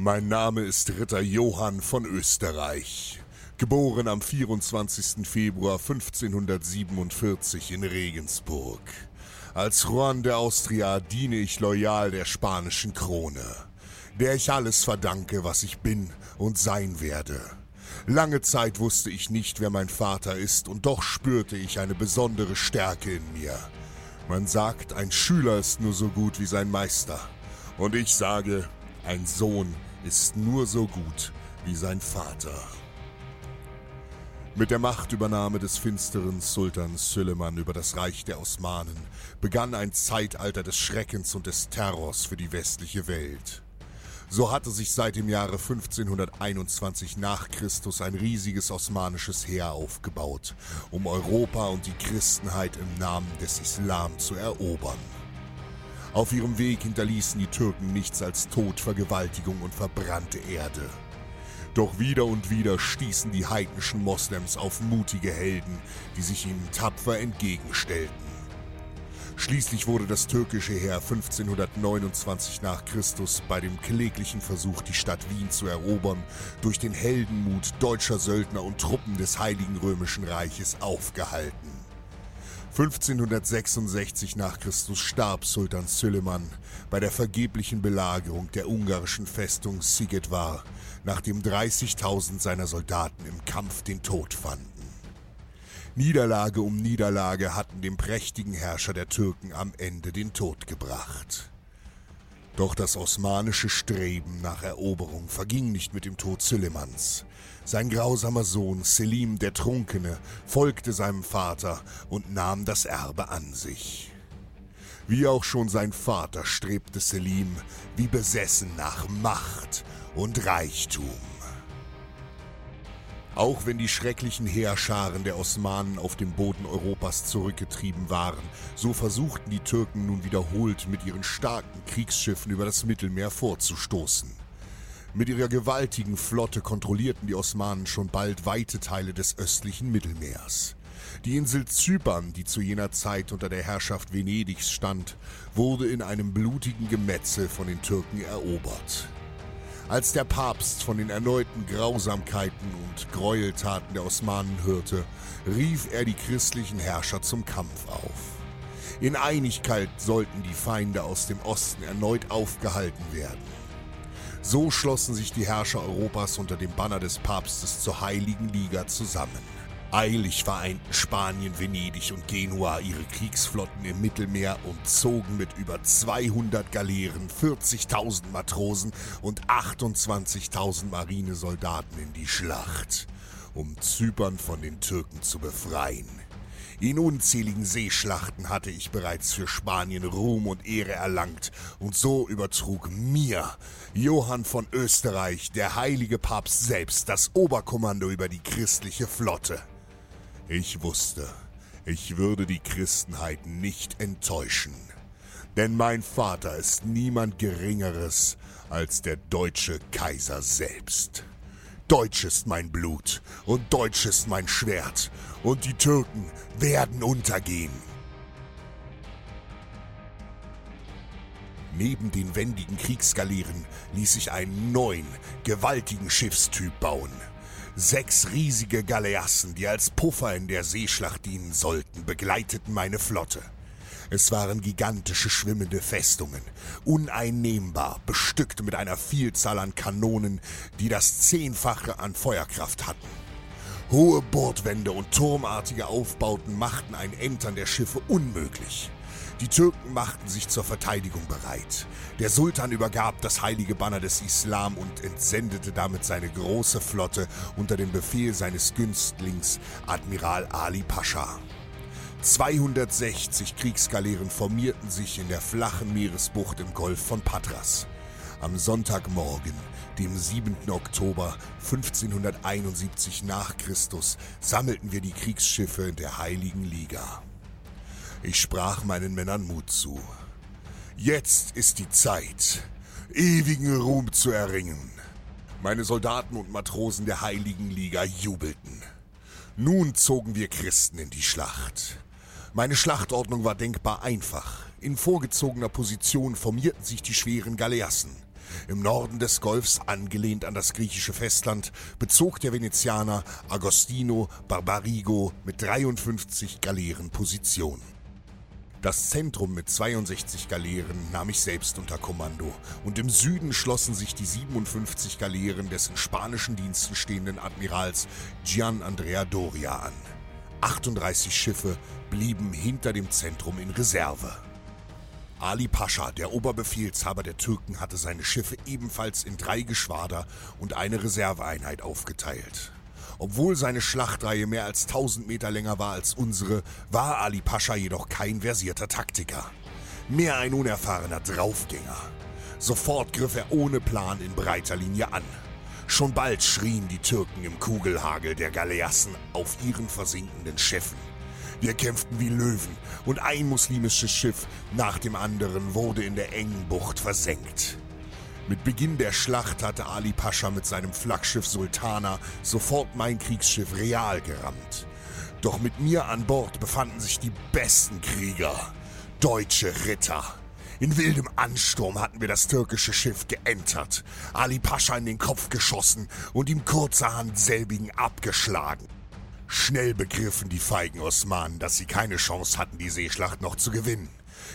Mein Name ist Ritter Johann von Österreich. Geboren am 24. Februar 1547 in Regensburg. Als Juan de Austria diene ich loyal der spanischen Krone, der ich alles verdanke, was ich bin und sein werde. Lange Zeit wusste ich nicht, wer mein Vater ist, und doch spürte ich eine besondere Stärke in mir. Man sagt, ein Schüler ist nur so gut wie sein Meister. Und ich sage, ein Sohn ist nur so gut wie sein Vater. Mit der Machtübernahme des finsteren Sultans Süleyman über das Reich der Osmanen begann ein Zeitalter des Schreckens und des Terrors für die westliche Welt. So hatte sich seit dem Jahre 1521 nach Christus ein riesiges osmanisches Heer aufgebaut, um Europa und die Christenheit im Namen des Islam zu erobern. Auf ihrem Weg hinterließen die Türken nichts als Tod, Vergewaltigung und verbrannte Erde. Doch wieder und wieder stießen die heidnischen Moslems auf mutige Helden, die sich ihnen tapfer entgegenstellten. Schließlich wurde das türkische Heer 1529 nach Christus bei dem kläglichen Versuch, die Stadt Wien zu erobern, durch den Heldenmut deutscher Söldner und Truppen des Heiligen Römischen Reiches aufgehalten. 1566 nach Christus starb Sultan Süleyman bei der vergeblichen Belagerung der ungarischen Festung Sigetvar, nachdem 30.000 seiner Soldaten im Kampf den Tod fanden. Niederlage um Niederlage hatten dem prächtigen Herrscher der Türken am Ende den Tod gebracht. Doch das osmanische Streben nach Eroberung verging nicht mit dem Tod Süleymans. Sein grausamer Sohn Selim der Trunkene folgte seinem Vater und nahm das Erbe an sich. Wie auch schon sein Vater strebte Selim wie besessen nach Macht und Reichtum. Auch wenn die schrecklichen Heerscharen der Osmanen auf dem Boden Europas zurückgetrieben waren, so versuchten die Türken nun wiederholt mit ihren starken Kriegsschiffen über das Mittelmeer vorzustoßen. Mit ihrer gewaltigen Flotte kontrollierten die Osmanen schon bald weite Teile des östlichen Mittelmeers. Die Insel Zypern, die zu jener Zeit unter der Herrschaft Venedigs stand, wurde in einem blutigen Gemetzel von den Türken erobert. Als der Papst von den erneuten Grausamkeiten und Gräueltaten der Osmanen hörte, rief er die christlichen Herrscher zum Kampf auf. In Einigkeit sollten die Feinde aus dem Osten erneut aufgehalten werden. So schlossen sich die Herrscher Europas unter dem Banner des Papstes zur Heiligen Liga zusammen. Eilig vereinten Spanien, Venedig und Genua ihre Kriegsflotten im Mittelmeer und zogen mit über 200 Galeeren, 40.000 Matrosen und 28.000 Marinesoldaten in die Schlacht, um Zypern von den Türken zu befreien. In unzähligen Seeschlachten hatte ich bereits für Spanien Ruhm und Ehre erlangt, und so übertrug mir, Johann von Österreich, der heilige Papst selbst, das Oberkommando über die christliche Flotte. Ich wusste, ich würde die Christenheit nicht enttäuschen. Denn mein Vater ist niemand Geringeres als der deutsche Kaiser selbst. Deutsch ist mein Blut und Deutsch ist mein Schwert und die Türken werden untergehen. Neben den wendigen Kriegsgaleeren ließ ich einen neuen, gewaltigen Schiffstyp bauen – Sechs riesige Galeassen, die als Puffer in der Seeschlacht dienen sollten, begleiteten meine Flotte. Es waren gigantische schwimmende Festungen, uneinnehmbar, bestückt mit einer Vielzahl an Kanonen, die das Zehnfache an Feuerkraft hatten. Hohe Bordwände und turmartige Aufbauten machten ein Entern der Schiffe unmöglich. Die Türken machten sich zur Verteidigung bereit. Der Sultan übergab das heilige Banner des Islam und entsendete damit seine große Flotte unter dem Befehl seines Günstlings Admiral Ali Pascha. 260 Kriegsgaleeren formierten sich in der flachen Meeresbucht im Golf von Patras. Am Sonntagmorgen, dem 7. Oktober 1571 nach Christus, sammelten wir die Kriegsschiffe der Heiligen Liga. Ich sprach meinen Männern Mut zu. Jetzt ist die Zeit, ewigen Ruhm zu erringen. Meine Soldaten und Matrosen der Heiligen Liga jubelten. Nun zogen wir Christen in die Schlacht. Meine Schlachtordnung war denkbar einfach. In vorgezogener Position formierten sich die schweren Galeassen. Im Norden des Golfs, angelehnt an das griechische Festland, bezog der Venezianer Agostino Barbarigo mit 53 Galeeren Position. Das Zentrum mit 62 Galeeren nahm ich selbst unter Kommando und im Süden schlossen sich die 57 Galeeren des in spanischen Diensten stehenden Admirals Gian Andrea Doria an. 38 Schiffe blieben hinter dem Zentrum in Reserve. Ali Pascha, der Oberbefehlshaber der Türken, hatte seine Schiffe ebenfalls in drei Geschwader und eine Reserveeinheit aufgeteilt. Obwohl seine Schlachtreihe mehr als 1000 Meter länger war als unsere, war Ali Pascha jedoch kein versierter Taktiker. Mehr ein unerfahrener Draufgänger. Sofort griff er ohne Plan in breiter Linie an. Schon bald schrien die Türken im Kugelhagel der Galeassen auf ihren versinkenden Schiffen. Wir kämpften wie Löwen und ein muslimisches Schiff nach dem anderen wurde in der engen Bucht versenkt. Mit Beginn der Schlacht hatte Ali Pascha mit seinem Flaggschiff Sultana sofort mein Kriegsschiff Real gerammt. Doch mit mir an Bord befanden sich die besten Krieger, deutsche Ritter. In wildem Ansturm hatten wir das türkische Schiff geentert, Ali Pascha in den Kopf geschossen und ihm kurzerhand selbigen abgeschlagen. Schnell begriffen die feigen Osmanen, dass sie keine Chance hatten, die Seeschlacht noch zu gewinnen.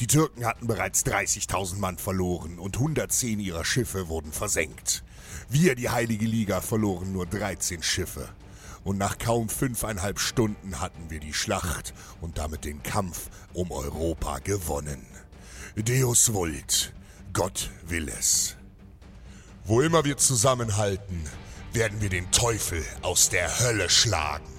Die Türken hatten bereits 30.000 Mann verloren und 110 ihrer Schiffe wurden versenkt. Wir, die Heilige Liga, verloren nur 13 Schiffe. Und nach kaum fünfeinhalb Stunden hatten wir die Schlacht und damit den Kampf um Europa gewonnen. Deus vult, Gott will es. Wo immer wir zusammenhalten, werden wir den Teufel aus der Hölle schlagen.